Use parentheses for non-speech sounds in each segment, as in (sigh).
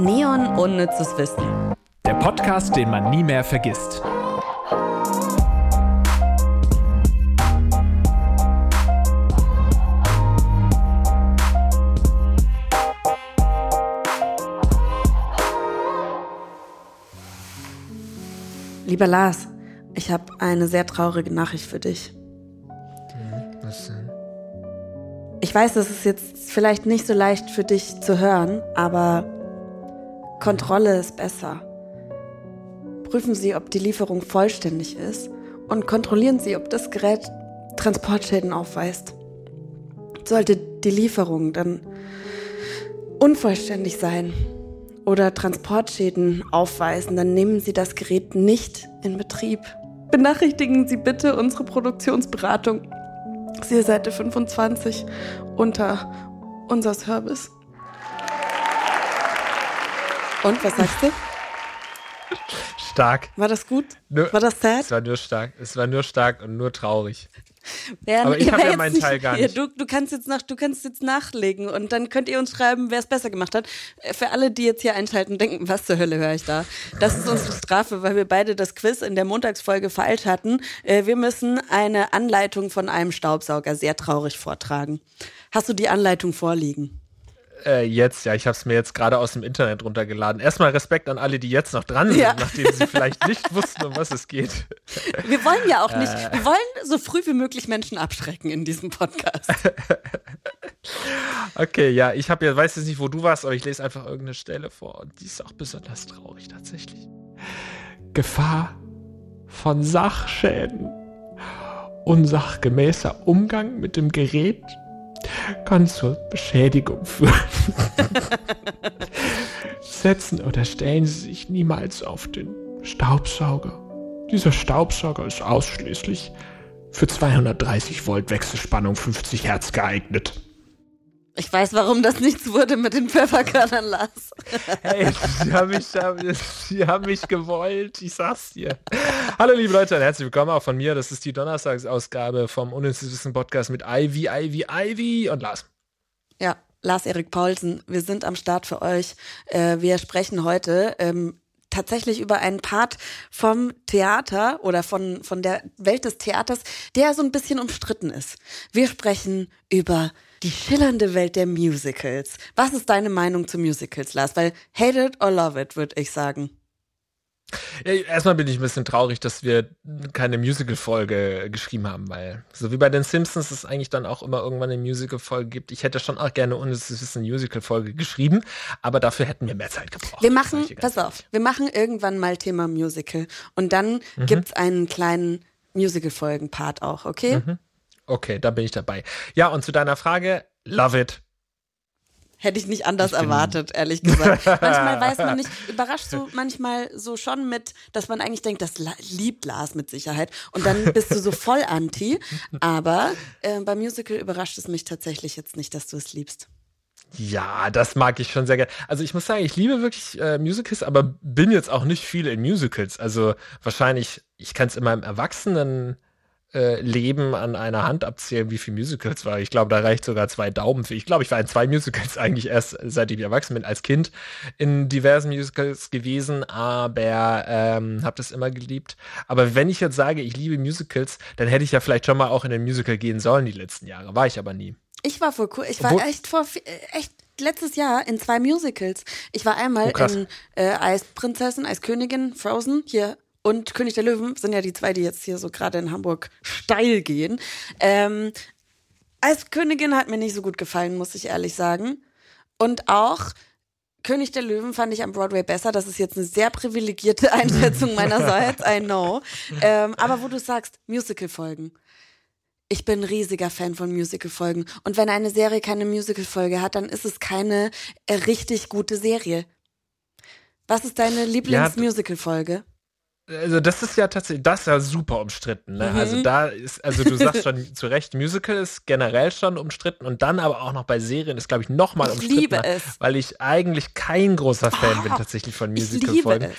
Neon Unnützes Wissen. Der Podcast, den man nie mehr vergisst. Lieber Lars, ich habe eine sehr traurige Nachricht für dich. Was denn? Ich weiß, es ist jetzt vielleicht nicht so leicht für dich zu hören, aber Kontrolle ist besser. Prüfen Sie, ob die Lieferung vollständig ist und kontrollieren Sie, ob das Gerät Transportschäden aufweist. Sollte die Lieferung dann unvollständig sein oder Transportschäden aufweisen, dann nehmen Sie das Gerät nicht in Betrieb. Benachrichtigen Sie bitte unsere Produktionsberatung. Siehe Seite 25 unter unser Service. Und was sagst du? Stark. War das gut? Nur, War das sad? Es war nur stark. Es war nur stark und nur traurig. Wer- Aber ich ihr hab ja meinen Teil gar Ja, nicht. du, du, kannst jetzt nach, du kannst jetzt nachlegen und dann könnt ihr uns schreiben, wer es besser gemacht hat. Äh, Für alle, die jetzt hier einschalten und denken, was zur Hölle höre ich da? Das ist unsere Strafe, weil wir beide das Quiz in der Montagsfolge falsch hatten. Äh, Wir müssen eine Anleitung von einem Staubsauger sehr traurig vortragen. Hast du die Anleitung vorliegen? Äh, jetzt, ja, ich habe es mir jetzt gerade aus dem Internet runtergeladen. Erstmal Respekt an alle, die jetzt noch dran sind, Ja. nachdem sie vielleicht nicht (laughs) wussten, um was es geht. Wir wollen ja auch nicht, Äh. wir wollen so früh wie möglich Menschen abschrecken in diesem Podcast. (laughs) Okay, ja, ich habe ja, weiß jetzt nicht, wo du warst, aber ich lese einfach irgendeine Stelle vor und die ist auch besonders traurig tatsächlich. Gefahr von Sachschäden. Unsachgemäßer Umgang mit dem Gerät kann zur Beschädigung führen. Setzen oder stellen Sie sich niemals auf den Staubsauger. Dieser Staubsauger ist ausschließlich für 230 Volt Wechselspannung 50 Hertz geeignet. Ich weiß, warum das nichts wurde mit den Pfefferkörnern, Lars. Hey, sie haben mich, sie haben mich gewollt, ich sag's dir. Hallo liebe Leute und herzlich willkommen auch von mir. Das ist die Donnerstagsausgabe vom Unnützes Podcast mit Ivy, Ivy, Ivy und Lars. Ja, Lars-Erik Paulsen, wir sind am Start für euch. Äh, wir sprechen heute ähm, tatsächlich über einen Part vom Theater oder von, von der Welt des Theaters, der so ein bisschen umstritten ist. Wir sprechen über die schillernde Welt der Musicals. Was ist deine Meinung zu Musicals, Lars? Weil hate it or love it, würde ich sagen. Ja, erstmal bin ich ein bisschen traurig, dass wir keine Musical-Folge geschrieben haben, weil so wie bei den Simpsons es eigentlich dann auch immer irgendwann eine Musical-Folge gibt. Ich hätte schon auch gerne Unnützes Wissen Musical-Folge geschrieben, aber dafür hätten wir mehr Zeit gebraucht. Wir machen, pass auf, wir machen irgendwann mal Thema Musical. Und dann gibt's einen kleinen Musical-Folgen-Part auch, okay? Okay, da bin ich dabei. Ja, und zu deiner Frage, love it. Hätte ich nicht anders Ich erwartet, ehrlich gesagt. (laughs) manchmal weiß man nicht, überraschst du manchmal so schon mit, dass man eigentlich denkt, das liebt Lars mit Sicherheit. Und dann bist du so voll anti. Aber äh, beim Musical überrascht es mich tatsächlich jetzt nicht, dass du es liebst. Ja, das mag ich schon sehr gerne. Also ich muss sagen, ich liebe wirklich äh, Musicals, aber bin jetzt auch nicht viel in Musicals. Also wahrscheinlich, ich kann es in meinem Erwachsenen äh, Leben an einer Hand abzählen, wie viele Musicals war. Ich glaube, da reicht sogar zwei Daumen für. Ich glaube, ich war in zwei Musicals (laughs) eigentlich erst, seit ich erwachsen bin, als Kind in diversen Musicals gewesen, aber ähm, habe das immer geliebt. Aber wenn ich jetzt sage, ich liebe Musicals, dann hätte ich ja vielleicht schon mal auch in ein Musical gehen sollen die letzten Jahre. War ich aber nie. Ich war vor kur- ich war Obwohl- echt vor äh, echt letztes Jahr in zwei Musicals. Ich war einmal Oh, in äh, Eisprinzessin, Eiskönigin, Frozen hier und König der Löwen sind ja die zwei, die jetzt hier so gerade in Hamburg steil gehen. Ähm, Eiskönigin hat mir nicht so gut gefallen, muss ich ehrlich sagen. Und auch König der Löwen fand ich am Broadway besser. Das ist jetzt eine sehr privilegierte (laughs) Einschätzung meinerseits, I know. Ähm, aber wo du sagst, Musical-Folgen. Ich bin ein riesiger Fan von Musical-Folgen. Und wenn eine Serie keine Musical-Folge hat, dann ist es keine äh, richtig gute Serie. Was ist deine Lieblings-Musical-Folge? Also das ist ja tatsächlich, das ist ja super umstritten. Ne? Mhm. Also da ist, also du sagst schon (laughs) zu Recht, Musical ist generell schon umstritten und dann aber auch noch bei Serien ist, glaube ich, noch mal Ich umstritten. liebe es. Weil ich eigentlich kein großer Fan bin Oh, tatsächlich von Musical-Folgen.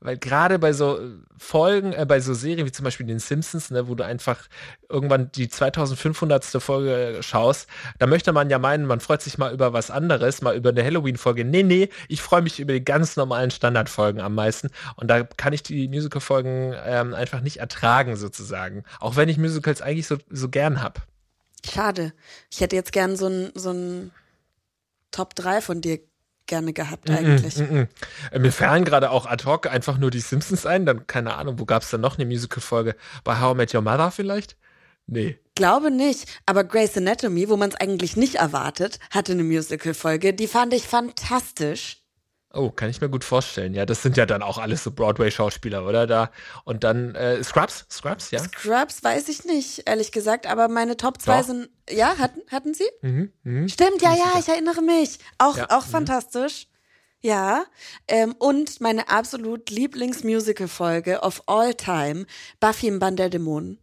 Weil gerade bei so äh, Folgen, äh, bei so Serien wie zum Beispiel den Simpsons, ne, wo du einfach irgendwann die 2500. Folge schaust, da möchte man ja meinen, man freut sich mal über was anderes, mal über eine Halloween-Folge. Nee, nee, ich freue mich über die ganz normalen Standardfolgen am meisten. Und da kann ich die Musical-Folgen ähm, einfach nicht ertragen, sozusagen. Auch wenn ich Musicals eigentlich so, so gern hab. Schade. Ich hätte jetzt gern so ein, so ein Top 3 von dir gerne gehabt eigentlich. Mm -mm, mm Mir fallen gerade auch ad hoc einfach nur die Simpsons ein. Dann, keine Ahnung, wo gab es dann noch eine Musical-Folge? Bei How I Met Your Mother vielleicht? Nee. Glaube nicht, aber Grey's Anatomy, wo man es eigentlich nicht erwartet, hatte eine Musical-Folge. Die fand ich fantastisch. Oh, kann ich mir gut vorstellen. Ja, das sind ja dann auch alles so Broadway-Schauspieler, oder? Da. Und dann äh, Scrubs? Scrubs, ja? Scrubs weiß ich nicht, ehrlich gesagt, aber meine Top 2 sind. Ja, hatten, hatten sie? Mhm, mh. Stimmt, ja, ja, ich erinnere mich. Auch, ja, auch mhm. fantastisch. Ja. Ähm, und meine absolut Lieblingsmusical-Folge of all time, Buffy im Band der Dämonen.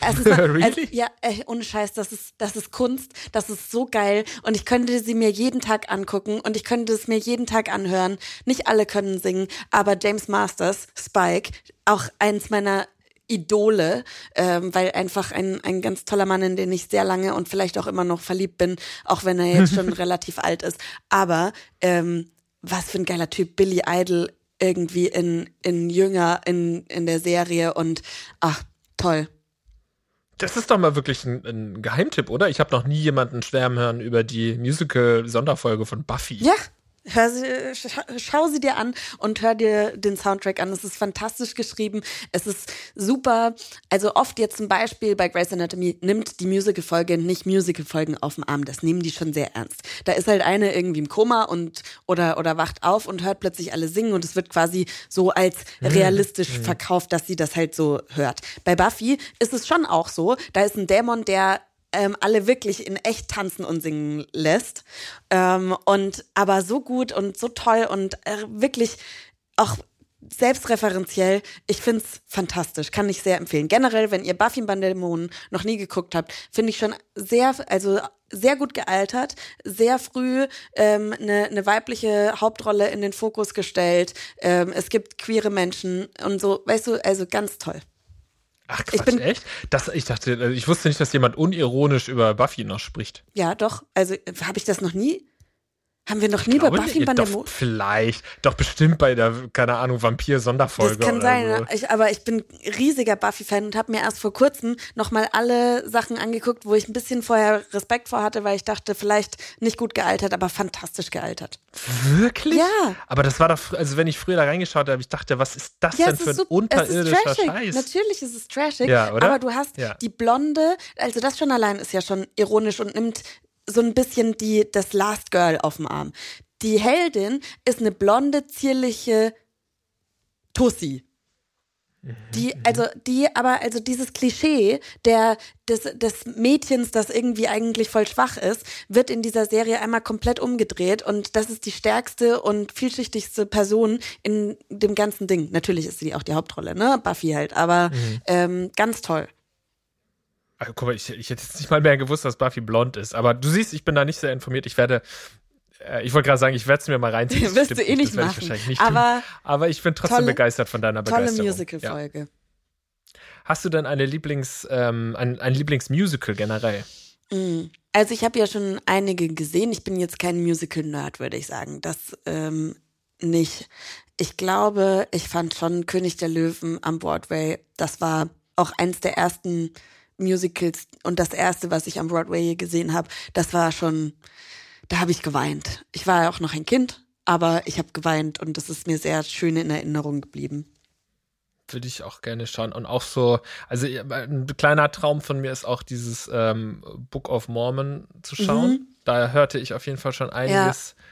Es (laughs) ist, really? es, ja, äh, ohne Scheiß, das ist, das ist Kunst, das ist so geil und ich könnte sie mir jeden Tag angucken und ich könnte es mir jeden Tag anhören. Nicht alle können singen, aber James Masters, Spike, auch eins meiner Idole, ähm, weil einfach ein, ein ganz toller Mann, in den ich sehr lange und vielleicht auch immer noch verliebt bin, auch wenn er jetzt schon (laughs) relativ alt ist. Aber ähm, was für ein geiler Typ, Billy Idol irgendwie in, in Jünger in, in der Serie und ach, toll. Das ist doch mal wirklich ein, ein Geheimtipp, oder? Ich habe noch nie jemanden schwärmen hören über die Musical-Sonderfolge von Buffy. Ja, Hör sie, schau sie dir an und hör dir den Soundtrack an. Es ist fantastisch geschrieben. Es ist super. Also oft jetzt zum Beispiel bei Grey's Anatomy nimmt die Musical-Folge nicht Musical-Folgen auf den Arm. Das nehmen die schon sehr ernst. Da ist halt eine irgendwie im Koma und oder, oder wacht auf und hört plötzlich alle singen und es wird quasi so als realistisch verkauft, dass sie das halt so hört. Bei Buffy ist es schon auch so. Da ist ein Dämon, der ähm, alle wirklich in echt tanzen und singen lässt. Ähm, und aber so gut und so toll und äh, wirklich auch selbstreferenziell. Ich finde es fantastisch, kann ich sehr empfehlen. Generell, wenn ihr Buffy Bandelmonen noch nie geguckt habt, finde ich schon sehr, also sehr gut gealtert, sehr früh ähm, eine, ne weibliche Hauptrolle in den Fokus gestellt. Ähm, es gibt queere Menschen und so, weißt du, also ganz toll. Ach Quatsch, ich bin, echt? Das, ich dachte, ich wusste nicht, dass jemand unironisch über Buffy noch spricht. Ja, doch. Also habe ich das noch nie? Haben wir noch nie bei Buffy bei der Mo Vielleicht. Doch bestimmt bei der, keine Ahnung, Vampir-Sonderfolge. Das kann sein, so. ich, aber ich bin riesiger Buffy-Fan und habe mir erst vor kurzem nochmal alle Sachen angeguckt, wo ich ein bisschen vorher Respekt vor hatte, weil ich dachte, vielleicht nicht gut gealtert, aber fantastisch gealtert. Wirklich? Ja. Aber das war doch, also wenn ich früher da reingeschaut habe, ich dachte, was ist das ja, denn für ein so, unterirdischer Scheiß? Natürlich ist es trashig, ja, aber du hast ja. die blonde, also das schon allein ist ja schon ironisch und nimmt so ein bisschen die, das Last Girl auf dem Arm. Die Heldin ist eine blonde, zierliche Tussi. Die, also, die, aber, also dieses Klischee der, des, des Mädchens, das irgendwie eigentlich voll schwach ist, wird in dieser Serie einmal komplett umgedreht und das ist die stärkste und vielschichtigste Person in dem ganzen Ding. Natürlich ist sie auch die Hauptrolle, ne? Buffy halt, aber mhm. ähm, ganz toll. Also, guck mal, ich, ich hätte jetzt nicht mal mehr gewusst, dass Buffy blond ist. Aber du siehst, ich bin da nicht sehr informiert. Ich werde, äh, ich wollte gerade sagen, ich werde es mir mal reinziehen. (laughs) Wirst du eh nicht machen. Ich nicht aber, aber ich bin trotzdem tolle, begeistert von deiner Begeisterung. Tolle Musical-Folge. Ja. Hast du denn eine Lieblings, ähm, ein, ein Lieblingsmusical generell? Mm. Also ich habe ja schon einige gesehen. Ich bin jetzt kein Musical-Nerd, würde ich sagen. Das ähm, nicht. Ich glaube, ich fand schon König der Löwen am Broadway. Das war auch eins der ersten Musicals und das erste, was ich am Broadway gesehen habe, das war schon, da habe ich geweint. Ich war ja auch noch ein Kind, aber ich habe geweint und das ist mir sehr schön in Erinnerung geblieben. Würde ich auch gerne schauen. Und auch so, also ein kleiner Traum von mir ist auch dieses ähm, Book of Mormon zu schauen. Mhm. Da hörte ich auf jeden Fall schon einiges. Ja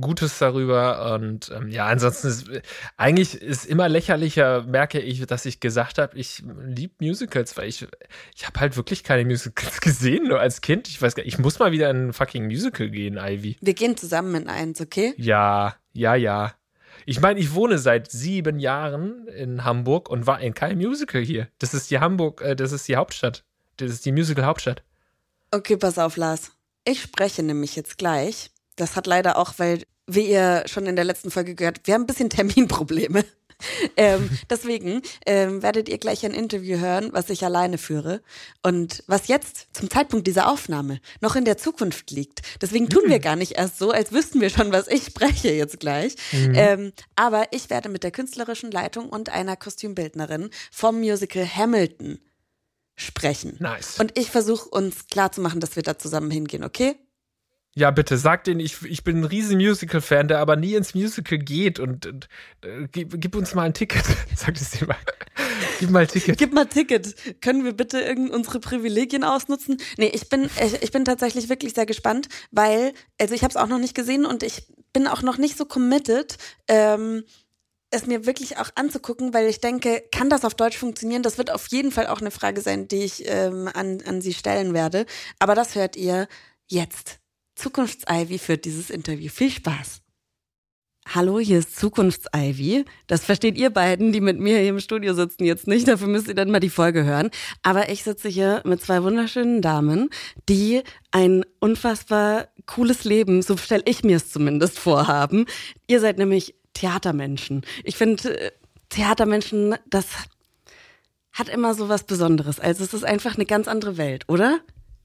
Gutes darüber. Und ähm, ja, ansonsten ist eigentlich ist immer lächerlicher, merke ich, dass ich gesagt habe, ich liebe Musicals, weil ich, ich habe halt wirklich keine Musicals (laughs) gesehen, nur als Kind. Ich weiß gar nicht, ich muss mal wieder in ein fucking Musical gehen, Ivy. Wir gehen zusammen in eins, okay? Ja, ja, ja. Ich meine, ich wohne seit sieben Jahren in Hamburg und war in keinem Musical hier. Das ist die Hamburg, äh, das ist die Hauptstadt. Das ist die Musical-Hauptstadt. Okay, pass auf, Lars. Ich spreche nämlich jetzt gleich das hat leider auch, weil, wie ihr schon in der letzten Folge gehört, wir haben ein bisschen Terminprobleme. (laughs) ähm, deswegen ähm, werdet ihr gleich ein Interview hören, was ich alleine führe und was jetzt zum Zeitpunkt dieser Aufnahme noch in der Zukunft liegt. Deswegen tun wir gar nicht erst so, als wüssten wir schon, was ich spreche jetzt gleich. Ähm, aber ich werde mit der künstlerischen Leitung und einer Kostümbildnerin vom Musical Hamilton sprechen. Nice. Und ich versuche uns klarzumachen, dass wir da zusammen hingehen, okay? Ja, bitte, sag denen, ich, ich bin ein riesen Musical-Fan, der aber nie ins Musical geht und, und äh, gib, gib uns mal ein Ticket. (laughs) Sag das dir mal. Gib mal ein Ticket. Gib mal Ticket. Können wir bitte irgend unsere Privilegien ausnutzen? Nee, ich bin, ich, ich bin tatsächlich wirklich sehr gespannt, weil, also ich habe es auch noch nicht gesehen und ich bin auch noch nicht so committed, ähm, es mir wirklich auch anzugucken, weil ich denke, kann das auf Deutsch funktionieren? Das wird auf jeden Fall auch eine Frage sein, die ich ähm, an, an Sie stellen werde. Aber das hört ihr jetzt. Zukunfts-Ivy führt dieses Interview. Viel Spaß. Hallo, hier ist Zukunfts-Ivy. Das versteht ihr beiden, die mit mir hier im Studio sitzen, jetzt nicht. Dafür müsst ihr dann mal die Folge hören. Aber ich sitze hier mit zwei wunderschönen Damen, die ein unfassbar cooles Leben, so stelle ich mir es zumindest vorhaben. Ihr seid nämlich Theatermenschen. Ich finde, äh, Theatermenschen, das hat immer so was Besonderes. Also es ist einfach eine ganz andere Welt, oder?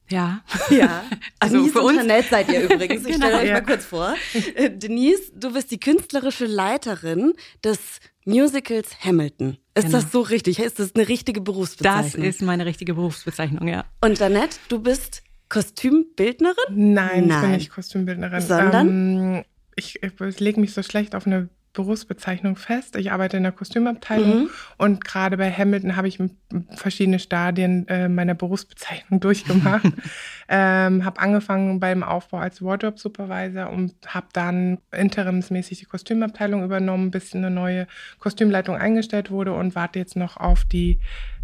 Ja. (laughs) Ja, also Denise für uns- Jeanette seid ihr übrigens. Ich (laughs) stelle Genau. euch Ja. mal kurz vor. Äh, Denise, du bist die künstlerische Leiterin des Musicals Hamilton. Ist Genau. das so richtig? Ist das eine richtige Das Berufsbezeichnung? ist meine richtige Berufsbezeichnung, ja. und Jeanette, du bist Kostümbildnerin? Nein, ich bin Nein. nicht Kostümbildnerin. Sondern? Ähm, ich ich lege mich so schlecht auf eine Berufsbezeichnung fest. Ich arbeite in der Kostümabteilung Mhm. und gerade bei Hamilton habe ich verschiedene Stadien äh, meiner Berufsbezeichnung (laughs) durchgemacht. (laughs) ähm, habe angefangen beim Aufbau als Wardrobe Supervisor und habe dann interimsmäßig die Kostümabteilung übernommen, bis eine neue Kostümleitung eingestellt wurde und warte jetzt noch auf die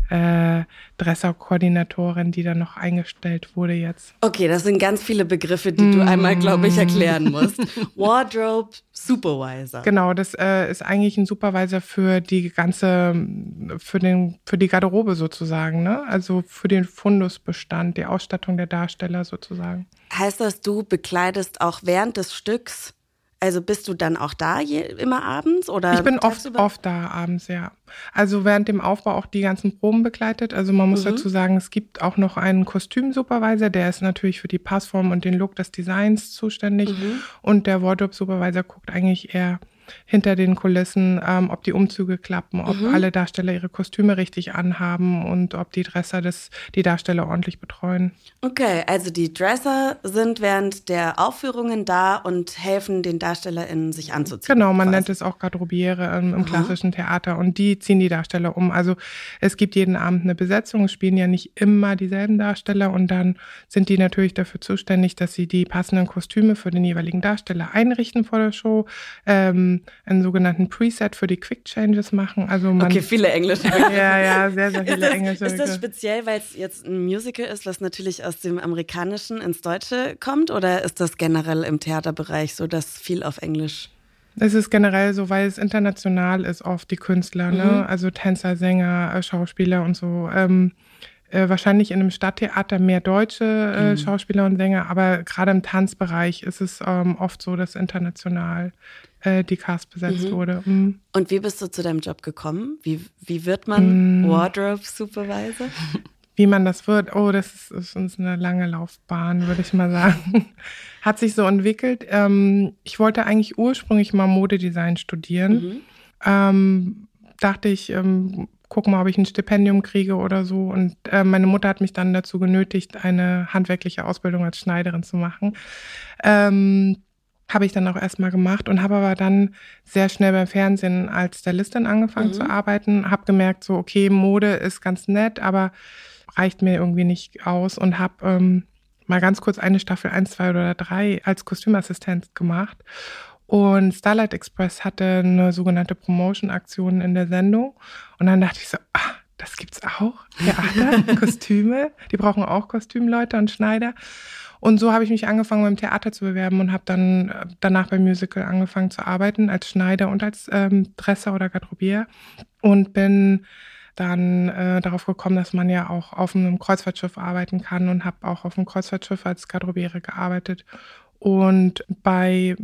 äh, Dresser-Koordinatorin, die dann noch eingestellt wurde jetzt. Okay, das sind ganz viele Begriffe, die du einmal, glaube ich, erklären musst. Wardrobe Supervisor. Genau, das äh, ist eigentlich ein Supervisor für die ganze, für den, für die Garderobe sozusagen, ne? Also für den Fundusbestand, die Ausstattung der Darsteller sozusagen. Heißt das, du bekleidest auch während des Stücks, also bist du dann auch da je, immer abends oder Ich bin oft, oft da abends, ja. Also während dem Aufbau auch die ganzen Proben begleitet. Also man muss Mhm. dazu sagen, es gibt auch noch einen Kostümsupervisor, der ist natürlich für die Passform und den Look des Designs zuständig. Mhm. Und der Wardrobe-Supervisor guckt eigentlich eher hinter den Kulissen, ähm, ob die Umzüge klappen, ob Mhm. alle Darsteller ihre Kostüme richtig anhaben und ob die Dresser das, die Darsteller ordentlich betreuen. Okay, also die Dresser sind während der Aufführungen da und helfen den DarstellerInnen, sich anzuziehen. Genau, man quasi. nennt es auch Garderobiere im Aha. klassischen Theater und die ziehen die Darsteller um. Also es gibt jeden Abend eine Besetzung, es spielen ja nicht immer dieselben Darsteller und dann sind die natürlich dafür zuständig, dass sie die passenden Kostüme für den jeweiligen Darsteller einrichten vor der Show, ähm, einen sogenannten Preset für die Quick Changes machen. Also man, Okay, viele englische ja, ja, sehr, sehr Ist viele das, englische. ist das Begriffe. speziell, weil es jetzt ein Musical ist, was natürlich aus dem Amerikanischen ins Deutsche kommt? Oder ist das generell im Theaterbereich so, dass viel auf Englisch? Es ist generell so, weil es international ist, oft die Künstler, Mhm. ne? Also Tänzer, Sänger, äh, Schauspieler und so. Ähm, äh, wahrscheinlich in einem Stadttheater mehr deutsche äh, Mhm. Schauspieler und Sänger, aber gerade im Tanzbereich ist es ähm, oft so, dass international äh, die Cast besetzt Mhm. wurde. Mhm. Und wie bist du zu deinem Job gekommen? Wie, wie wird man Mm. Wardrobe Supervisor? (laughs) Wie man das wird, oh, das ist, ist uns eine lange Laufbahn, würde ich mal sagen. (laughs) Hat sich so entwickelt. Ähm, ich wollte eigentlich ursprünglich mal Modedesign studieren. Mhm. ähm, dachte ich, ähm, guck mal, ob ich ein Stipendium kriege oder so. Und äh, meine Mutter hat mich dann dazu genötigt, eine handwerkliche Ausbildung als Schneiderin zu machen. Ähm, habe ich dann auch erstmal gemacht und habe aber dann sehr schnell beim Fernsehen als Stylistin angefangen Mhm. zu arbeiten. Habe gemerkt, so, okay, Mode ist ganz nett, aber reicht mir irgendwie nicht aus und habe ähm, mal ganz kurz eine Staffel 1, 2 oder 3 als Kostümassistent gemacht. Und Starlight Express hatte eine sogenannte Promotion-Aktion in der Sendung. Und dann dachte ich so, ah, das gibt's auch. (laughs) Theater, Kostüme. Die brauchen auch Kostümleute und Schneider. Und so habe ich mich angefangen, beim Theater zu bewerben und habe dann äh, danach beim Musical angefangen zu arbeiten, als Schneider und als ähm, Dresser oder Garderobier. Und bin dann äh, darauf gekommen, dass man ja auch auf einem Kreuzfahrtschiff arbeiten kann und habe auch auf einem Kreuzfahrtschiff als Garderobiere gearbeitet. Und bei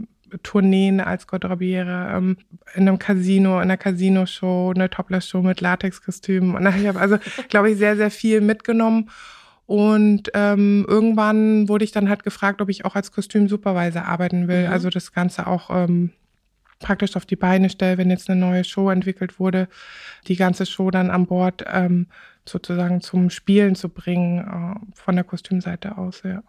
Tourneen als Garderobiere, ähm, in einem Casino, in einer Casino-Show, eine Topless-Show mit Latexkostümen. Und ich habe also, (laughs) glaube ich, sehr, sehr viel mitgenommen. Und ähm, irgendwann wurde ich dann halt gefragt, ob ich auch als Kostümsupervisor arbeiten will. Mhm. Also das Ganze auch ähm, praktisch auf die Beine stelle, wenn jetzt eine neue Show entwickelt wurde, die ganze Show dann an Bord ähm, sozusagen zum Spielen zu bringen, äh, von der Kostümseite aus, ja.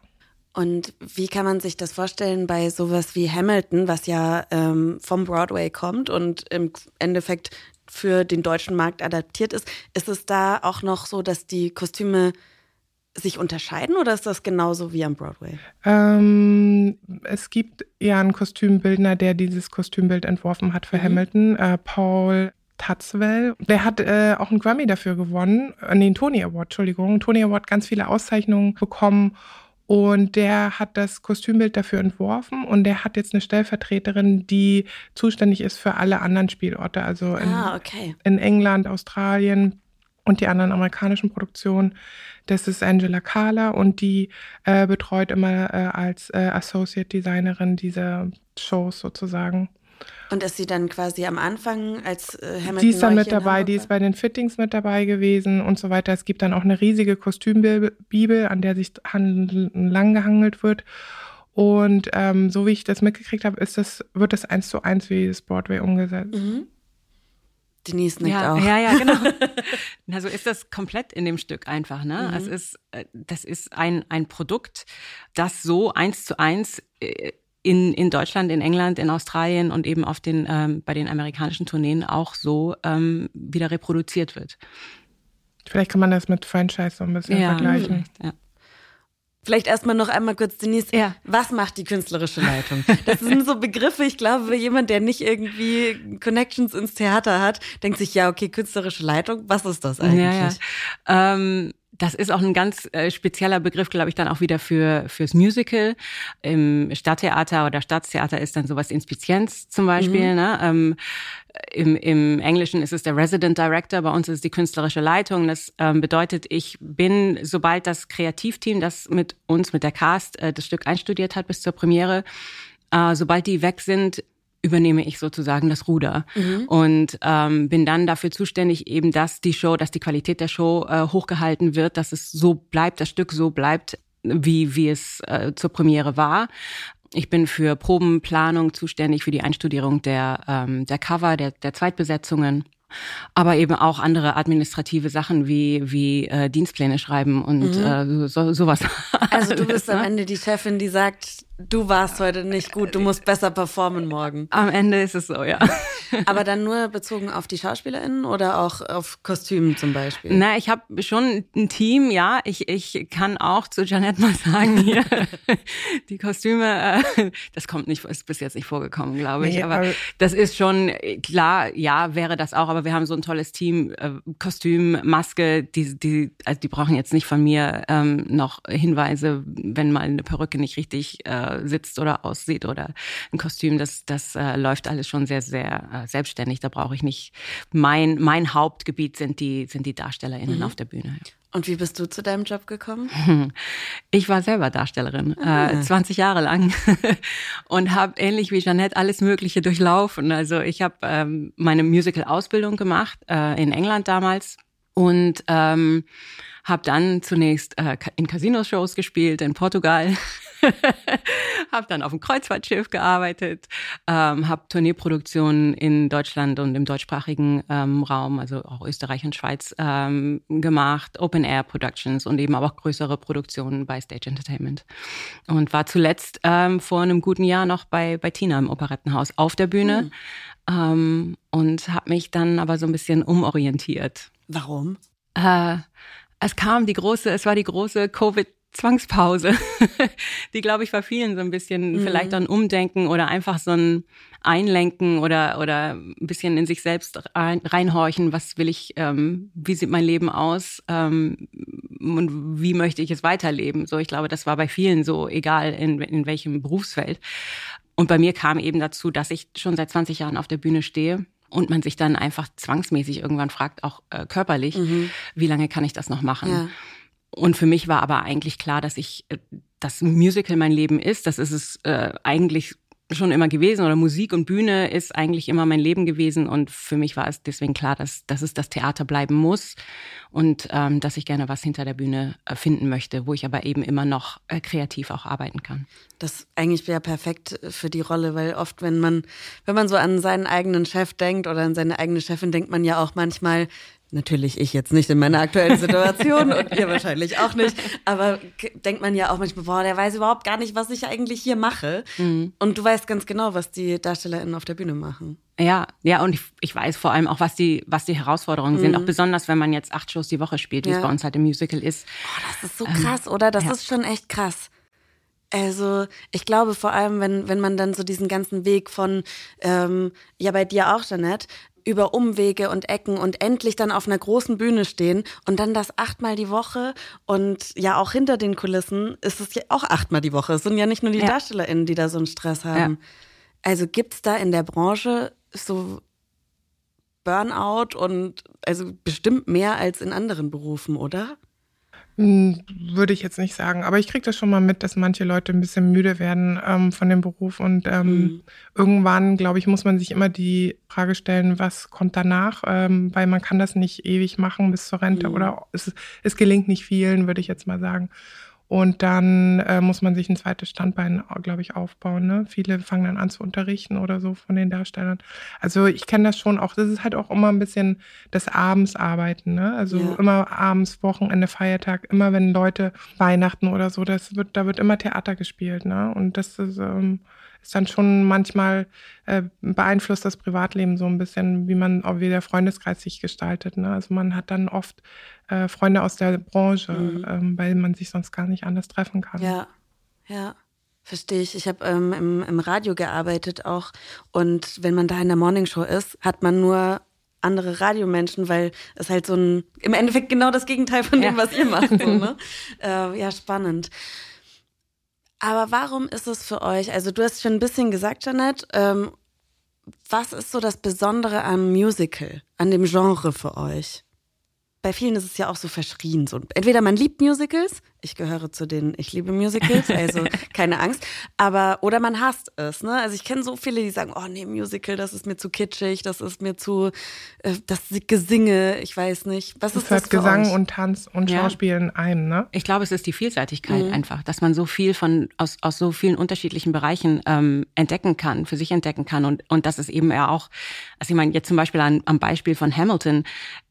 Und wie kann man sich das vorstellen bei sowas wie Hamilton, was ja ähm, vom Broadway kommt und im Endeffekt für den deutschen Markt adaptiert ist? Ist es da auch noch so, dass die Kostüme sich unterscheiden oder ist das genauso wie am Broadway? Ähm, es gibt ja einen Kostümbildner, der dieses Kostümbild entworfen hat für mhm. Hamilton, äh, Paul Tatzwell. Der hat äh, auch einen Grammy dafür gewonnen, äh, nee, einen Tony Award, Entschuldigung, Tony Award, ganz viele Auszeichnungen bekommen. Und der hat das Kostümbild dafür entworfen und der hat jetzt eine Stellvertreterin, die zuständig ist für alle anderen Spielorte, also in, ah, okay. in England, Australien, und die anderen amerikanischen Produktionen. Das ist Angela Kahler und die äh, betreut immer äh, als äh, Associate Designerin diese Shows sozusagen. Und ist sie dann quasi am Anfang als äh, Hamilton Die ist dann mit dabei, die ist bei den Fittings mit dabei gewesen und so weiter. Es gibt dann auch eine riesige Kostümbibel, an der sich lang gehangelt wird. Und ähm, so wie ich das mitgekriegt habe, ist das, wird das eins zu eins wie das Broadway umgesetzt. Mhm. Denise nickt ja, auch. Ja, ja, genau. (laughs) also ist das komplett in dem Stück einfach. Ne? Mhm. Es ist, äh, das ist ein, ein Produkt, das so eins zu eins äh, in, in Deutschland, in England, in Australien und eben auf den, ähm, bei den amerikanischen Tourneen auch so ähm, wieder reproduziert wird. Vielleicht kann man das mit Franchise so ein bisschen ja, vergleichen. Ja. Vielleicht erstmal noch einmal kurz, Denise, ja. was macht die künstlerische Leitung? Das sind so Begriffe, ich glaube, jemand, der nicht irgendwie Connections ins Theater hat, denkt sich, ja, okay, künstlerische Leitung, was ist das eigentlich? Ja, ja. Ähm, das ist auch ein ganz äh, spezieller Begriff, glaube ich, dann auch wieder für fürs Musical. Im Stadttheater oder Staatstheater ist dann sowas Inspizienz zum Beispiel. Mhm. Ne? Ähm, im, Im Englischen ist es der Resident Director, bei uns ist es die künstlerische Leitung. Das ähm, bedeutet, ich bin, sobald das Kreativteam, das mit uns, mit der Cast, äh, das Stück einstudiert hat bis zur Premiere, äh, sobald die weg sind, übernehme ich sozusagen das Ruder mhm. und ähm, bin dann dafür zuständig, eben, dass die Show, dass die Qualität der Show äh, hochgehalten wird, dass es so bleibt, das Stück so bleibt, wie, wie es äh, zur Premiere war. Ich bin für Probenplanung zuständig, für die Einstudierung der, ähm, der Cover, der, der Zweitbesetzungen aber eben auch andere administrative Sachen wie wie äh, Dienstpläne schreiben und mhm. äh, so, sowas. Also du (laughs) bist am Ende die Chefin, die sagt, du warst heute nicht gut, du musst besser performen morgen. Am Ende ist es so, ja. (laughs) Aber dann nur bezogen auf die SchauspielerInnen oder auch auf Kostümen zum Beispiel? Na, ich habe schon ein Team, ja. Ich, ich kann auch zu Janette mal sagen, hier, (laughs) die Kostüme, äh, das kommt nicht, ist bis jetzt nicht vorgekommen, glaube ich. Nee, aber, aber das ist schon, klar, ja, wäre das auch, aber wir haben so ein tolles Team, äh, Kostüm, Maske, die, die, also die brauchen jetzt nicht von mir ähm, noch Hinweise, wenn mal eine Perücke nicht richtig äh, sitzt oder aussieht oder ein Kostüm, das, das äh, läuft alles schon sehr, sehr äh, selbstständig. Da brauche ich nicht. Mein, mein Hauptgebiet sind die, sind die DarstellerInnen mhm. auf der Bühne. Und wie bist du zu deinem Job gekommen? (laughs) Ich war selber Darstellerin, ah. äh, 20 Jahre lang (laughs) und habe ähnlich wie Jeanette alles Mögliche durchlaufen. Also ich habe ähm, meine Musical-Ausbildung gemacht äh, in England damals und ähm, habe dann zunächst äh, in Casino-Shows gespielt in Portugal (laughs) habe dann auf dem Kreuzfahrtschiff gearbeitet, ähm, habe Tourneeproduktionen in Deutschland und im deutschsprachigen ähm, Raum, also auch Österreich und Schweiz, ähm, gemacht, Open Air Productions und eben auch größere Produktionen bei Stage Entertainment. Und war zuletzt ähm, vor einem guten Jahr noch bei, bei Tina im Operettenhaus auf der Bühne. Mhm. Und habe mich dann aber so ein bisschen umorientiert. Warum? Äh, es kam die große, es war die große Covid Zwangspause, (laughs) die, glaube ich, bei vielen so ein bisschen mhm. vielleicht ein Umdenken oder einfach so ein Einlenken oder, oder ein bisschen in sich selbst rein, reinhorchen, was will ich, ähm, wie sieht mein Leben aus ähm, und wie möchte ich es weiterleben. So, ich glaube, das war bei vielen so, egal in, in welchem Berufsfeld. Und bei mir kam eben dazu, dass ich schon seit 20 Jahren auf der Bühne stehe und man sich dann einfach zwangsmäßig irgendwann fragt, auch äh, körperlich, mhm. wie lange kann ich das noch machen? Ja. Und für mich war aber eigentlich klar, dass ich äh, das Musical mein Leben ist. Das ist es äh, eigentlich schon immer gewesen oder Musik und Bühne ist eigentlich immer mein Leben gewesen und für mich war es deswegen klar, dass, dass es das Theater bleiben muss und ähm, dass ich gerne was hinter der Bühne äh, finden möchte, wo ich aber eben immer noch äh, kreativ auch arbeiten kann. Das eigentlich wäre perfekt für die Rolle, weil oft, wenn man, wenn man so an seinen eigenen Chef denkt oder an seine eigene Chefin, denkt man ja auch manchmal, Natürlich ich jetzt nicht in meiner aktuellen Situation und ihr wahrscheinlich auch nicht. Aber denkt man ja auch manchmal, boah, der weiß überhaupt gar nicht, was ich eigentlich hier mache. Mhm. Und du weißt ganz genau, was die DarstellerInnen auf der Bühne machen. Ja, ja, und ich, ich weiß vor allem auch, was die, was die Herausforderungen mhm. sind. Auch besonders, wenn man jetzt acht Shows die Woche spielt, wie ja. es bei uns halt im Musical ist. Oh, das ist so ähm, krass, oder? Das ja. ist schon echt krass. Also ich glaube vor allem, wenn, wenn man dann so diesen ganzen Weg von, ähm, ja bei dir auch, Jeanette, über Umwege und Ecken und endlich dann auf einer großen Bühne stehen und dann das achtmal die Woche und ja auch hinter den Kulissen ist es ja auch achtmal die Woche. Es sind ja nicht nur die ja. DarstellerInnen, die da so einen Stress haben. Ja. Also gibt's da in der Branche so Burnout und also bestimmt mehr als in anderen Berufen, oder? Würde ich jetzt nicht sagen, aber ich kriege das schon mal mit, dass manche Leute ein bisschen müde werden ähm, von dem Beruf und ähm, mhm. irgendwann, glaube ich, muss man sich immer die Frage stellen, was kommt danach, ähm, weil man kann das nicht ewig machen bis zur Rente mhm. oder es, es gelingt nicht vielen, würde ich jetzt mal sagen. Und dann äh, muss man sich ein zweites Standbein, glaube ich, aufbauen. Ne? Viele fangen dann an zu unterrichten oder so von den Darstellern. Also ich kenne das schon auch. Das ist halt auch immer ein bisschen das Abendsarbeiten. Ne? Also ja. immer abends, Wochenende, Feiertag, immer wenn Leute Weihnachten oder so, das wird, da wird immer Theater gespielt. Ne? Und das ist, ähm, ist dann schon manchmal äh, beeinflusst das Privatleben so ein bisschen, wie man, wie der Freundeskreis sich gestaltet. Ne? Also man hat dann oft äh, Freunde aus der Branche, mhm. ähm, weil man sich sonst gar nicht anders treffen kann. Ja, ja. Verstehe ich. Ich habe ähm, im, im Radio gearbeitet auch. Und wenn man da in der Morningshow ist, hat man nur andere Radiomenschen, weil es halt so ein, im Endeffekt genau das Gegenteil von dem, ja. was ihr macht. (laughs) So, ne? äh, ja, spannend. Aber warum ist es für euch, also du hast schon ein bisschen gesagt, Janet, ähm, was ist so das Besondere am Musical, an dem Genre für euch? bei vielen ist es ja auch so verschrien. So, entweder man liebt Musicals, ich gehöre zu denen, ich liebe Musicals, also (laughs) keine Angst, aber oder man hasst es. Ne? Also ich kenne so viele, die sagen, oh nee, Musical, das ist mir zu kitschig, das ist mir zu, äh, das Gesinge, ich weiß nicht. Was das ist das? Für Gesang euch? und Tanz und ja. Schauspiel in einem, ne? Ich glaube, es ist die Vielseitigkeit mhm. einfach, dass man so viel von aus, aus so vielen unterschiedlichen Bereichen ähm, entdecken kann, für sich entdecken kann und und das ist eben ja auch, also ich meine jetzt zum Beispiel an, am Beispiel von Hamilton,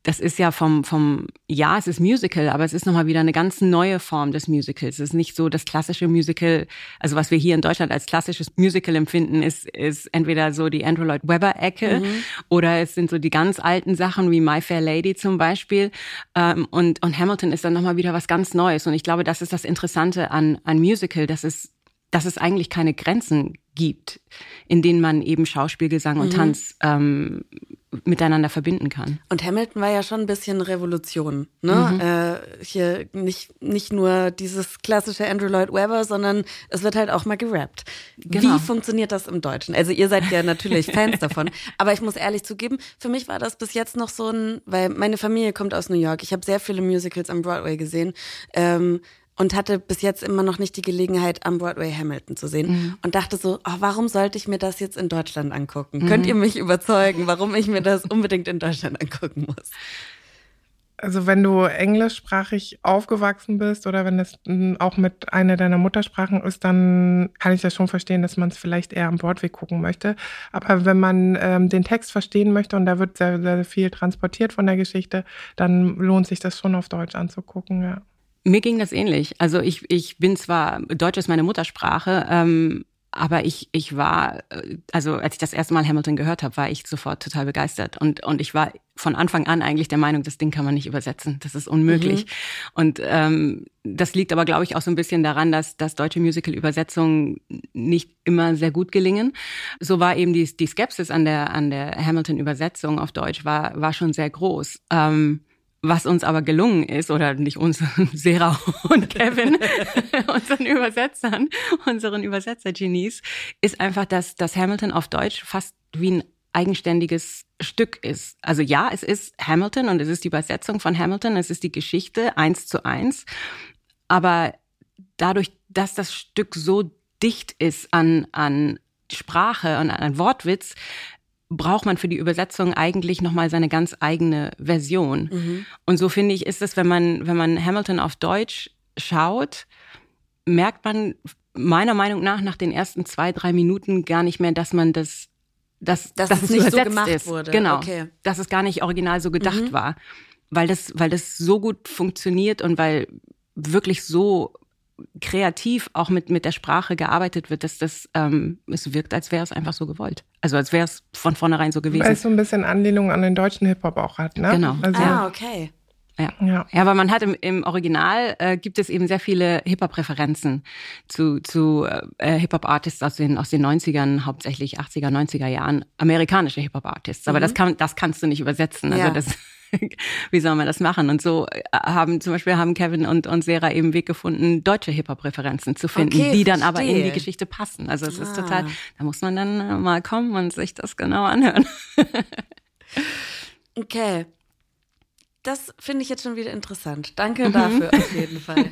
das ist ja vom, vom, ja, es ist Musical, aber es ist nochmal wieder eine ganz neue Form des Musicals. Es ist nicht so das klassische Musical, also was wir hier in Deutschland als klassisches Musical empfinden, ist, ist entweder so die Andrew Lloyd Webber-Ecke mhm. oder es sind so die ganz alten Sachen wie My Fair Lady zum Beispiel. Ähm, und, und Hamilton ist dann nochmal wieder was ganz Neues. Und ich glaube, das ist das Interessante an, an Musical, dass es, dass es eigentlich keine Grenzen gibt, in denen man eben Schauspiel, Gesang und mhm. Tanz ähm, miteinander verbinden kann. Und Hamilton war ja schon ein bisschen Revolution. Ne? Mhm. Äh, hier nicht, nicht nur dieses klassische Andrew Lloyd Webber, sondern es wird halt auch mal gerappt. Genau. Wie funktioniert das im Deutschen? Also ihr seid ja natürlich (laughs) Fans davon, aber ich muss ehrlich zugeben, für mich war das bis jetzt noch so ein, weil meine Familie kommt aus New York. Ich habe sehr viele Musicals am Broadway gesehen. Ähm, und hatte bis jetzt immer noch nicht die Gelegenheit, am Broadway Hamilton zu sehen mhm. und dachte so, oh, warum sollte ich mir das jetzt in Deutschland angucken? Mhm. Könnt ihr mich überzeugen, warum ich mir das unbedingt in Deutschland angucken muss? Also wenn du englischsprachig aufgewachsen bist oder wenn es auch mit einer deiner Muttersprachen ist, dann kann ich das schon verstehen, dass man es vielleicht eher am Broadway gucken möchte. Aber wenn man ähm, den Text verstehen möchte und da wird sehr, sehr viel transportiert von der Geschichte, dann lohnt sich das schon auf Deutsch anzugucken, ja. Mir ging das ähnlich. Also ich, ich bin zwar, Deutsch ist meine Muttersprache, ähm, aber ich, ich war, äh, also als ich das erste Mal Hamilton gehört habe, war ich sofort total begeistert. Und, und ich war von Anfang an eigentlich der Meinung, das Ding kann man nicht übersetzen. Das ist unmöglich. Mhm. Und ähm, das liegt aber, glaube ich, auch so ein bisschen daran, dass, dass deutsche Musical-Übersetzungen nicht immer sehr gut gelingen. So war eben die, die Skepsis an der, an der Hamilton-Übersetzung auf Deutsch war, war schon sehr groß. Ähm, was uns aber gelungen ist, oder nicht uns, (laughs) Sarah und Kevin, (laughs) unseren Übersetzern, unseren Übersetzer-Genies, ist einfach, dass, dass Hamilton auf Deutsch fast wie ein eigenständiges Stück ist. Also ja, es ist Hamilton und es ist die Übersetzung von Hamilton, es ist die Geschichte eins zu eins. Aber dadurch, dass das Stück so dicht ist an, an Sprache und ein Wortwitz braucht man für die Übersetzung eigentlich nochmal seine ganz eigene Version. Mhm. Und so finde ich, ist es, wenn man, wenn man Hamilton auf Deutsch schaut, merkt man meiner Meinung nach nach den ersten zwei, drei Minuten gar nicht mehr, dass man das, dass, dass, dass es nicht so gemacht ist. wurde. Genau. Okay. Dass es gar nicht original so gedacht mhm. war. Weil das, weil das so gut funktioniert und weil wirklich so kreativ auch mit, mit der Sprache gearbeitet wird, dass das, ähm, es wirkt, als wäre es einfach so gewollt. Also als wäre es von vornherein so gewesen. Weil es so ein bisschen Anlehnung an den deutschen Hip-Hop auch hat, ne? Genau. Also, ah, okay. Ja. ja. ja, weil man hat im, im Original äh, gibt es eben sehr viele Hip-Hop-Referenzen zu, zu äh, Hip-Hop-Artists aus den, aus den 90ern, hauptsächlich 80er, 90er Jahren, amerikanische Hip-Hop-Artists. Aber mhm. das, kann, das kannst du nicht übersetzen. Also ja. das (laughs) wie soll man das machen? Und so äh, haben zum Beispiel haben Kevin und, und Sarah eben Weg gefunden, deutsche Hip-Hop-Referenzen zu finden, okay, die dann verstehe. aber in die Geschichte passen. Also es ah. ist total, da muss man dann äh, mal kommen und sich das genau anhören. (laughs) okay. Das finde ich jetzt schon wieder interessant. Danke mhm. dafür auf (laughs) jeden Fall.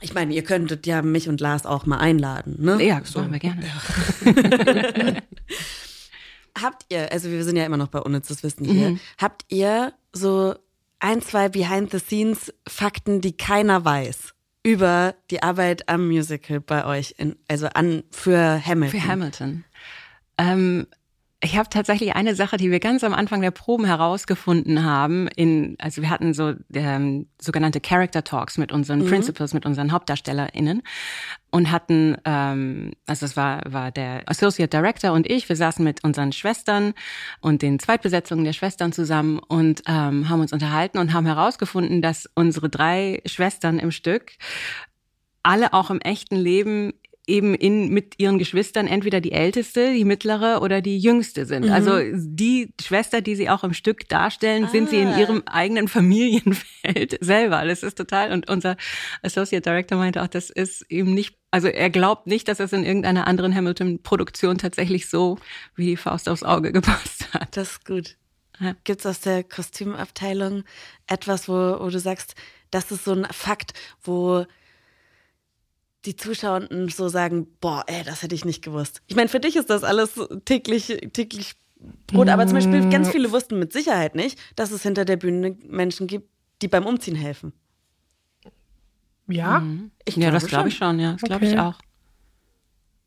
Ich meine, ihr könntet ja mich und Lars auch mal einladen, ne? Ja, das so. machen wir gerne. Ja. Habt ihr, also wir sind ja immer noch bei Unnützes Wissen hier, mhm. habt ihr so ein, zwei Behind-the-Scenes-Fakten, die keiner weiß? über die Arbeit am Musical bei euch, in, also an für Hamilton. Für Hamilton. Ähm, ich habe tatsächlich eine Sache, die wir ganz am Anfang der Proben herausgefunden haben. In, also wir hatten so ähm, sogenannte Character Talks mit unseren mhm. Principals, mit unseren HauptdarstellerInnen und hatten, ähm, also es war, war der Associate Director und ich, wir saßen mit unseren Schwestern und den Zweitbesetzungen der Schwestern zusammen und ähm, haben uns unterhalten und haben herausgefunden, dass unsere drei Schwestern im Stück alle auch im echten Leben eben in, mit ihren Geschwistern entweder die älteste, die mittlere oder die jüngste sind. Mhm. Also die Schwester, die sie auch im Stück darstellen, ah. sind sie in ah. ihrem eigenen (laughs) Familienfeld selber. Das ist total, und unser Associate Director meinte auch, das ist eben nicht, also er glaubt nicht, dass es in irgendeiner anderen Hamilton-Produktion tatsächlich so wie die Faust aufs Auge (laughs) gepasst hat. Das ist gut. Ja. Gibt es aus der Kostümabteilung etwas, wo, wo du sagst, das ist so ein Fakt, wo die Zuschauenden so sagen, boah, ey, das hätte ich nicht gewusst. Ich meine, für dich ist das alles täglich, täglich Brot, aber zum Beispiel ganz viele wussten mit Sicherheit nicht, dass es hinter der Bühne Menschen gibt, die beim Umziehen helfen. Ja? Mhm. Ich ja, das glaube ich schon, ja. Das okay. glaube ich auch.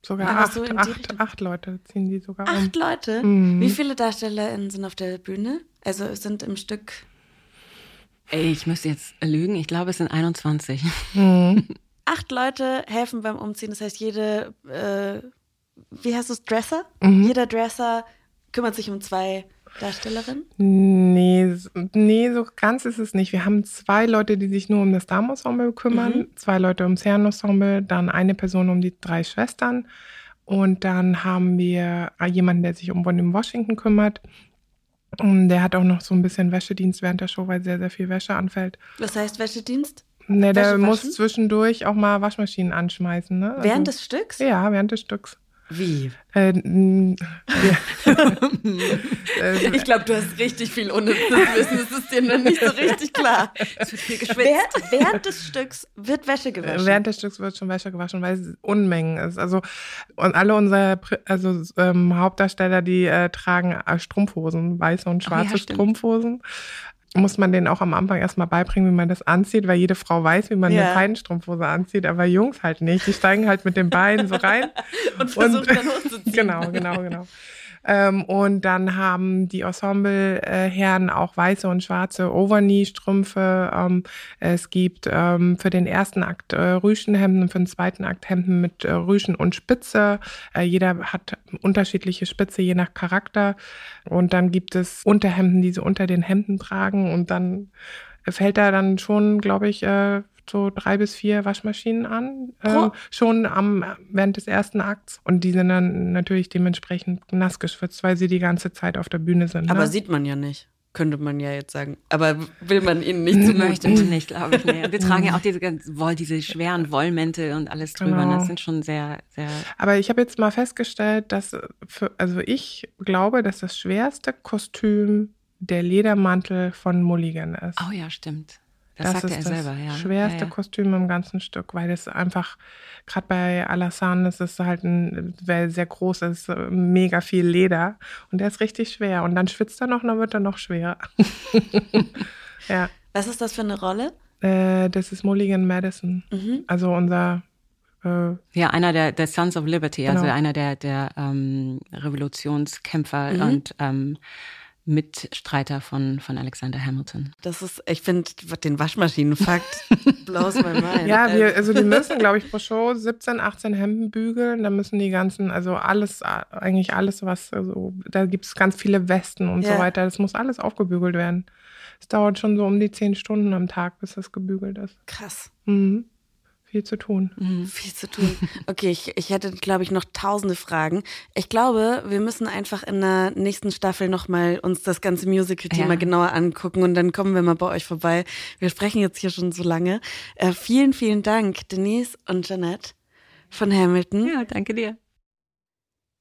Sogar acht, so acht, acht, Leute ziehen die sogar acht um. Acht Leute? Mhm. Wie viele DarstellerInnen sind auf der Bühne? Also sind im Stück. Ey, ich müsste jetzt lügen. Ich glaube, es sind 21. Mhm. (laughs) acht Leute helfen beim Umziehen. Das heißt, jede, äh, wie heißt es, Dresser? Mhm. Jeder Dresser kümmert sich um zwei Darstellerinnen? Nee, nee, so ganz ist es nicht. Wir haben zwei Leute, die sich nur um das Damenensemble kümmern, mhm. zwei Leute ums Herrenensemble, dann eine Person um die drei Schwestern. Und dann haben wir jemanden, der sich um William Washington kümmert. Und der hat auch noch so ein bisschen Wäschedienst während der Show, weil sehr, sehr viel Wäsche anfällt. Was heißt Wäschedienst? Ne, der muss zwischendurch auch mal Waschmaschinen anschmeißen. Ne? Also, während des Stücks? Ja, während des Stücks. Wie? Äh, (laughs) ich glaube, du hast richtig viel unnützes Wissen. Es ist dir noch nicht so richtig klar. Es wird viel geschwitzt. Während, während, des Stücks wird Wäsche gewaschen. Während des Stücks wird schon Wäsche gewaschen, weil es Unmengen ist. Also und alle unsere also, ähm, Hauptdarsteller, die äh, tragen äh, Strumpfhosen, weiße und schwarze oh, ja, Strumpfhosen muss man denen auch am Anfang erstmal beibringen, wie man das anzieht, weil jede Frau weiß, wie man ja. eine Feinstrumpfhose anzieht, aber Jungs halt nicht. Die steigen halt mit den Beinen so rein. (laughs) und versuchen und, dann hochzuziehen. (laughs) genau, genau, genau. Ähm, und dann haben die Ensemble-Herren auch weiße und schwarze Overknee-Strümpfe. Ähm, es gibt ähm, für den ersten Akt äh, Rüschenhemden, für den zweiten Akt Hemden mit äh, Rüschen und Spitze. Äh, jeder hat unterschiedliche Spitze, je nach Charakter. Und dann gibt es Unterhemden, die sie unter den Hemden tragen. Und dann fällt da dann schon, glaube ich, äh, so drei bis vier Waschmaschinen an, ähm, schon am, während des ersten Akts. Und die sind dann natürlich dementsprechend nass geschwitzt, weil sie die ganze Zeit auf der Bühne sind. Aber ne? sieht man ja nicht. Könnte man ja jetzt sagen. Aber will man ihnen nicht zumuten? (laughs) Möchte man nicht, glaube ich. Nee. Wir tragen ja auch diese, Woll, diese schweren Wollmäntel und alles drüber. Genau. Das sind schon sehr, sehr. Aber ich habe jetzt mal festgestellt, dass für, also ich glaube, dass das schwerste Kostüm der Ledermantel von Mulligan ist. Oh ja, stimmt. Das, Das, ist er das selber, ja. schwerste ja, ja. Kostüm im ganzen Stück, weil es einfach, gerade bei Alassane ist es halt ein, weil sehr groß ist, äh, mega viel Leder und der ist richtig schwer und dann schwitzt er noch, dann wird er noch schwerer. (laughs) ja, Was ist das für eine Rolle? äh, das ist Mulligan Madison, Mhm. also unser, äh, Ja, einer der, der Sons of Liberty, also Genau. einer der, der ähm, Revolutionskämpfer Mhm. und ähm, Mitstreiter von, von Alexander Hamilton. Das ist, ich finde den Waschmaschinenfakt (laughs) blows my mind. ja, wir, also die (laughs) müssen, glaube ich, pro Show 17, 18 Hemden bügeln, da müssen die ganzen, also alles, eigentlich alles, was, also da gibt es ganz viele Westen und Ja. so weiter, das muss alles aufgebügelt werden. Es dauert schon so um die 10 Stunden am Tag, bis das gebügelt ist. Krass. Mhm. Viel zu tun. Viel zu tun. Okay, ich, ich hätte, glaube ich, noch tausende Fragen. Ich glaube, wir müssen einfach in der nächsten Staffel nochmal uns das ganze Musical-Thema Ja. genauer angucken und dann kommen wir mal bei euch vorbei. Wir sprechen jetzt hier schon so lange. Äh, vielen, vielen Dank, Denise und Jeanette von Hamilton. Ja, danke dir.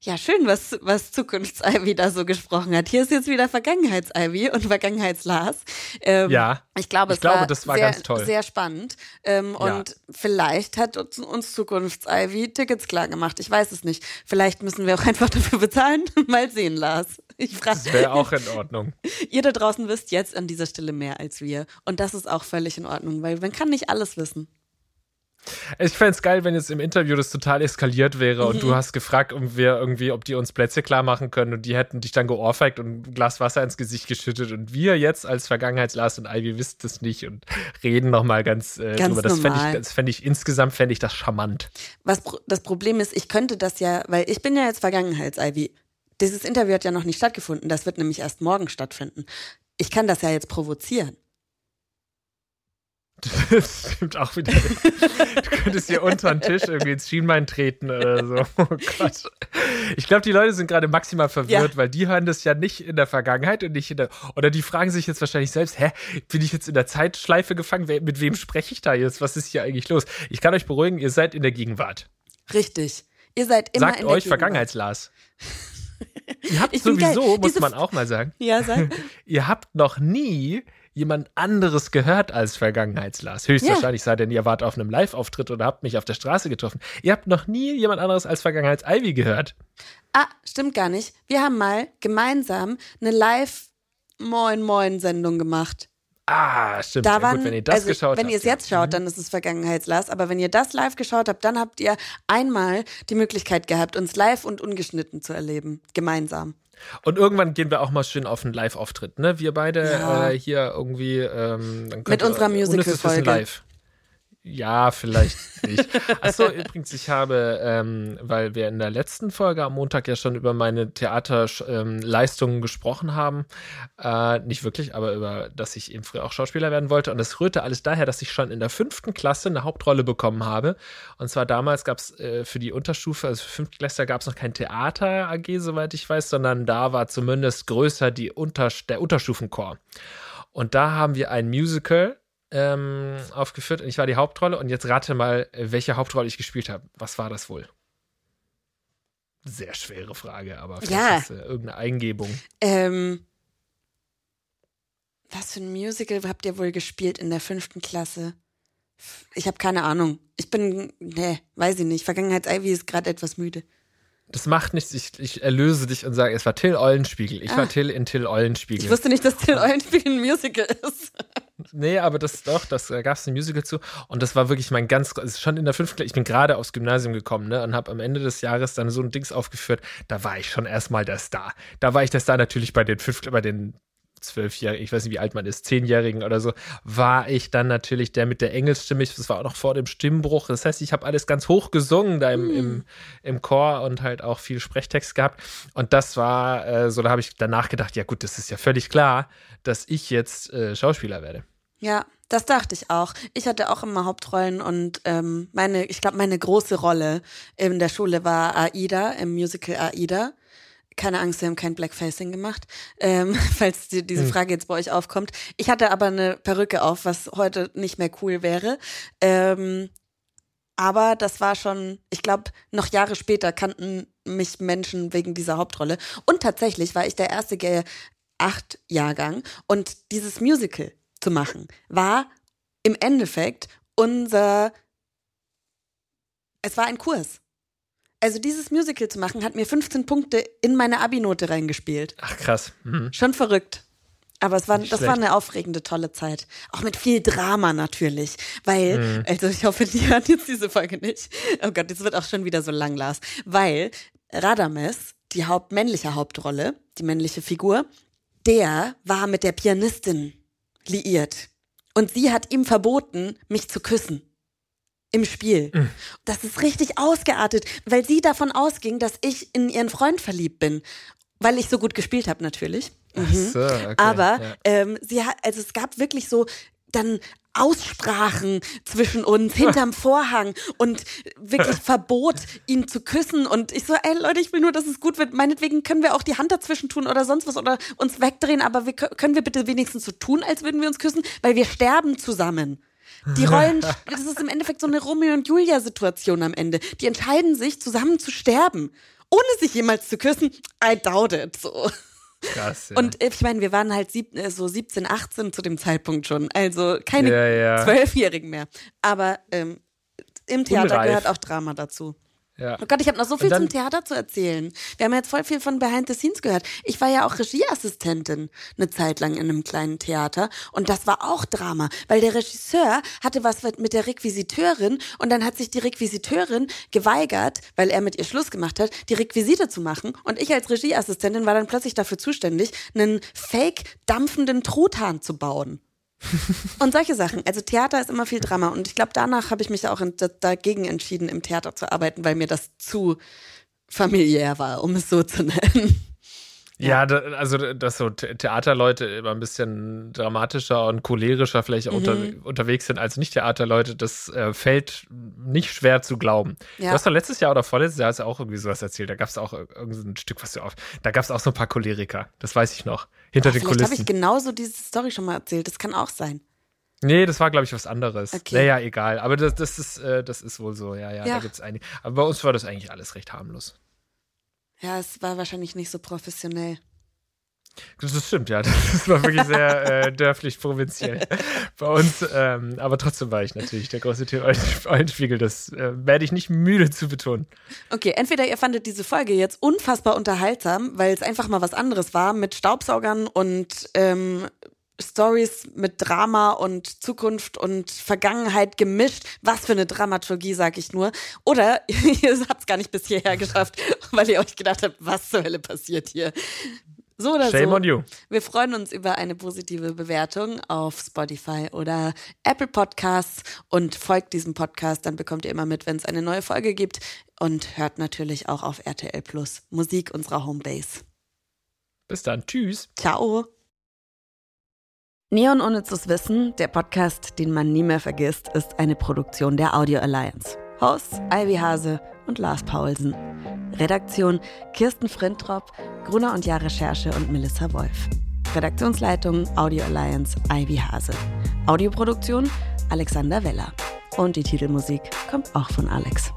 Ja, schön, was, was Zukunfts-Ivy da so gesprochen hat. Hier ist jetzt wieder Vergangenheits-Ivy und Vergangenheits-Lars. Ähm, Ja. Ich glaube, Ich es glaube, war, das war sehr, ganz toll. sehr spannend. Ähm, Ja. Und vielleicht hat uns, uns Zukunfts-Ivy Tickets klar gemacht. Ich weiß es nicht. Vielleicht müssen wir auch einfach dafür bezahlen. (laughs) Mal sehen, Lars. Ich frage, Das wäre auch in (laughs) Ordnung. ihr da draußen wisst jetzt an dieser Stelle mehr als wir. Und das ist auch völlig in Ordnung, weil man kann nicht alles wissen. Ich fände es geil, wenn jetzt im Interview das total eskaliert wäre und Mhm. du hast gefragt, um wir irgendwie, ob die uns Plätze klar machen können und die hätten dich dann geohrfeigt und ein Glas Wasser ins Gesicht geschüttet und wir jetzt als Vergangenheits-Lars und Ivy wissen das nicht und reden nochmal ganz, äh, Ganz drüber. Das fände ich, das fänd ich insgesamt fände ich das charmant. Was das Problem ist, ich könnte das ja, weil ich bin ja jetzt Vergangenheits-Ivy. Dieses Interview hat ja noch nicht stattgefunden. Das wird nämlich erst morgen stattfinden. Ich kann das ja jetzt provozieren. Das stimmt auch wieder. Du könntest hier unter den Tisch irgendwie ins Schienbein treten oder so. Oh Gott. Ich glaube, die Leute sind gerade maximal verwirrt, Ja. weil die hören das ja nicht in der Vergangenheit und nicht in der. Oder die fragen sich jetzt wahrscheinlich selbst: Hä, bin ich jetzt in der Zeitschleife gefangen? Mit wem spreche ich da jetzt? Was ist hier eigentlich los? Ich kann euch beruhigen, ihr seid in der Gegenwart. Richtig. Ihr seid immer Sagt in der euch Gegenwart. Vergangenheits-Lars. (laughs) ihr habt sowieso, muss man auch mal sagen, Ja, sag. (laughs) ihr habt noch nie jemand anderes gehört als Vergangenheits-Lars. Höchstwahrscheinlich sei denn, ihr wart auf einem Live-Auftritt oder habt mich auf der Straße getroffen. Ihr habt noch nie jemand anderes als Vergangenheits-Ivy gehört. Ah, stimmt gar nicht. Wir haben mal gemeinsam eine Live-Moin-Moin-Sendung gemacht. Ah, stimmt. Da ja, waren, gut, wenn ihr das also, geschaut wenn habt. ihr es ja. jetzt schaut, dann ist es Vergangenheitslast. Aber wenn ihr das live geschaut habt, dann habt ihr einmal die Möglichkeit gehabt, uns live und ungeschnitten zu erleben. Gemeinsam. Und irgendwann gehen wir auch mal schön auf einen Live-Auftritt, ne? Wir beide Ja. äh, hier irgendwie. Ähm, dann Mit unserer Musical-Folge. live. Ja, vielleicht nicht. Achso, übrigens, ich habe, ähm, weil wir in der letzten Folge am Montag ja schon über meine Theaterleistungen gesprochen haben, äh, nicht wirklich, aber über, dass ich eben früher auch Schauspieler werden wollte. Und das rührte alles daher, dass ich schon in der fünften Klasse eine Hauptrolle bekommen habe. Und zwar damals gab es äh, für die Unterstufe, also für Fünftklässler gab es noch kein Theater AG, soweit ich weiß, sondern da war zumindest größer die Unter der Unterstufenchor. Und da haben wir ein Musical ähm, aufgeführt und ich war die Hauptrolle. Und jetzt rate mal, welche Hauptrolle ich gespielt habe. Was war das wohl? Sehr schwere Frage, aber vielleicht Ja. ist äh, irgendeine Eingebung. Ähm, was für ein Musical habt ihr wohl gespielt in der fünften Klasse? Ich habe keine Ahnung. Ich bin, nee, weiß ich nicht. Vergangenheits-Ivy ist gerade etwas müde. Das macht nichts. Ich, ich erlöse dich und sage, es war Till Eulenspiegel. Ich Ah. war Till in Till Eulenspiegel. Ich wusste nicht, dass Till Eulenspiegel ein Musical ist. Nee, aber das doch, das da gab es ein Musical zu. Und das war wirklich mein ganz, also schon in der fünften Klasse, ich bin gerade aufs Gymnasium gekommen, ne, und habe am Ende des Jahres dann so ein Dings aufgeführt. Da war ich schon erstmal der Star. Da war ich der Star natürlich bei den fünf, bei den zwölfjährigen, ich weiß nicht, wie alt man ist, zehnjährigen oder so, war ich dann natürlich der mit der Engelsstimme. Ich- Das war auch noch vor dem Stimmbruch. Das heißt, ich habe alles ganz hoch gesungen da im, im, im Chor und halt auch viel Sprechtext gehabt. Und das war äh, so, da habe ich danach gedacht, ja gut, das ist ja völlig klar, dass ich jetzt äh, Schauspieler werde. Ja, das dachte ich auch. Ich hatte auch immer Hauptrollen und ähm, meine, ich glaube, meine große Rolle in der Schule war Aida, im Musical Aida. Keine Angst, wir haben kein Blackfacing gemacht, ähm, (laughs) falls die, diese Frage jetzt bei euch aufkommt. Ich hatte aber eine Perücke auf, was heute nicht mehr cool wäre. Ähm, aber das war schon, ich glaube, noch Jahre später kannten mich Menschen wegen dieser Hauptrolle. Und tatsächlich war ich der erste G8-Jahrgang und dieses Musical zu machen war im Endeffekt unser, es war ein Kurs. Also dieses Musical zu machen, hat mir 15 Punkte in meine Abi-Note reingespielt. Ach krass. Mhm. Schon verrückt. Aber es war, Nicht das war schlecht. eine aufregende, tolle Zeit. Auch mit viel Drama natürlich. Weil, Mhm. also ich hoffe, die (laughs) hören jetzt diese Folge nicht. Oh Gott, das wird auch schon wieder so lang, Lars. Weil Radames, die Haupt männliche Hauptrolle, die männliche Figur, der war mit der Pianistin liiert. Und sie hat ihm verboten, mich zu küssen. Im Spiel. Mhm. Das ist richtig ausgeartet, weil sie davon ausging, dass ich in ihren Freund verliebt bin. Weil ich so gut gespielt habe, natürlich. Ach so, okay, Aber ja. ähm, sie hat, also es gab wirklich so dann Aussprachen zwischen uns hinterm (laughs) Vorhang und wirklich (laughs) Verbot, ihn zu küssen. Und ich so, ey Leute, ich will nur, dass es gut wird. Meinetwegen können wir auch die Hand dazwischen tun oder sonst was oder uns wegdrehen, aber wir, kö- können wir bitte wenigstens so tun, als würden wir uns küssen, weil wir sterben zusammen. Die Rollen, das ist im Endeffekt so eine Romeo und Julia-Situation am Ende. Die entscheiden sich, zusammen zu sterben. Ohne sich jemals zu küssen, I doubt it. So. Krass. Ja. Und äh, ich meine, wir waren halt sieb, äh, so 17, 18 zu dem Zeitpunkt schon. Also keine Ja, ja. Zwölfjährigen mehr. Aber ähm, im Theater Unreif. gehört auch Drama dazu. Ja. Oh Gott, ich habe noch so viel dann- zum Theater zu erzählen. Wir haben jetzt voll viel von Behind the Scenes gehört. Ich war ja auch Regieassistentin eine Zeit lang in einem kleinen Theater und das war auch Drama, weil der Regisseur hatte was mit der Requisiteurin und dann hat sich die Requisiteurin geweigert, weil er mit ihr Schluss gemacht hat, die Requisite zu machen und ich als Regieassistentin war dann plötzlich dafür zuständig, einen fake dampfenden Truthahn zu bauen. Und solche Sachen. Also Theater ist immer viel Drama. Und ich glaube, danach habe ich mich auch in, da, dagegen entschieden, im Theater zu arbeiten, weil mir das zu familiär war, um es so zu nennen. Ja, da, also dass so The- Theaterleute immer ein bisschen dramatischer und cholerischer vielleicht auch unter, Mhm. unterwegs sind als Nicht-Theaterleute, das äh, fällt nicht schwer zu glauben. Ja. Du hast doch letztes Jahr oder vorletztes Jahr hast du auch irgendwie sowas erzählt. Da gab es auch ir- irgendein Stück, was du auf. Da gab es auch so ein paar Choleriker. Das weiß ich noch. Hinter den Vielleicht habe Kulissen. ich genauso diese Story schon mal erzählt. Das kann auch sein. Nee, das war, glaube ich, was anderes. Okay. Naja, egal. Aber das, das, ist, äh, das ist wohl so. Ja, ja, Ja. da gibt es einige. Aber bei uns war das eigentlich alles recht harmlos. Ja, es war wahrscheinlich nicht so professionell. Das stimmt, ja. (laughs) Das war wirklich sehr äh, dörflich provinziell bei uns. Ähm, aber trotzdem war ich natürlich der große (laughs) Eulenspiegel. Das äh, werde ich nicht müde zu betonen. Okay, entweder ihr fandet diese Folge jetzt unfassbar unterhaltsam, weil es einfach mal was anderes war mit Staubsaugern und ähm, Stories mit Drama und Zukunft und Vergangenheit gemischt. Was für eine Dramaturgie, sag ich nur. Oder (laughs) ihr habt es gar nicht bis hierher geschafft, weil ihr euch gedacht habt, was zur Hölle passiert hier. So oder Shame so. on you. Wir freuen uns über eine positive Bewertung auf Spotify oder Apple Podcasts und folgt diesem Podcast, dann bekommt ihr immer mit, wenn es eine neue Folge gibt und hört natürlich auch auf RTL Plus Musik unserer Homebase. Bis dann. Tschüss. Ciao. Neon Unnützes Wissen, der Podcast, den man nie mehr vergisst, ist eine Produktion der Audio Alliance. Hosts Ivy Hase und Lars Paulsen. Redaktion Kirsten Frintrop, Gruner und Jahr Recherche und Melissa Wolf. Redaktionsleitung Audio Alliance Ivy Hase. Audioproduktion Alexander Weller. Und die Titelmusik kommt auch von Alex.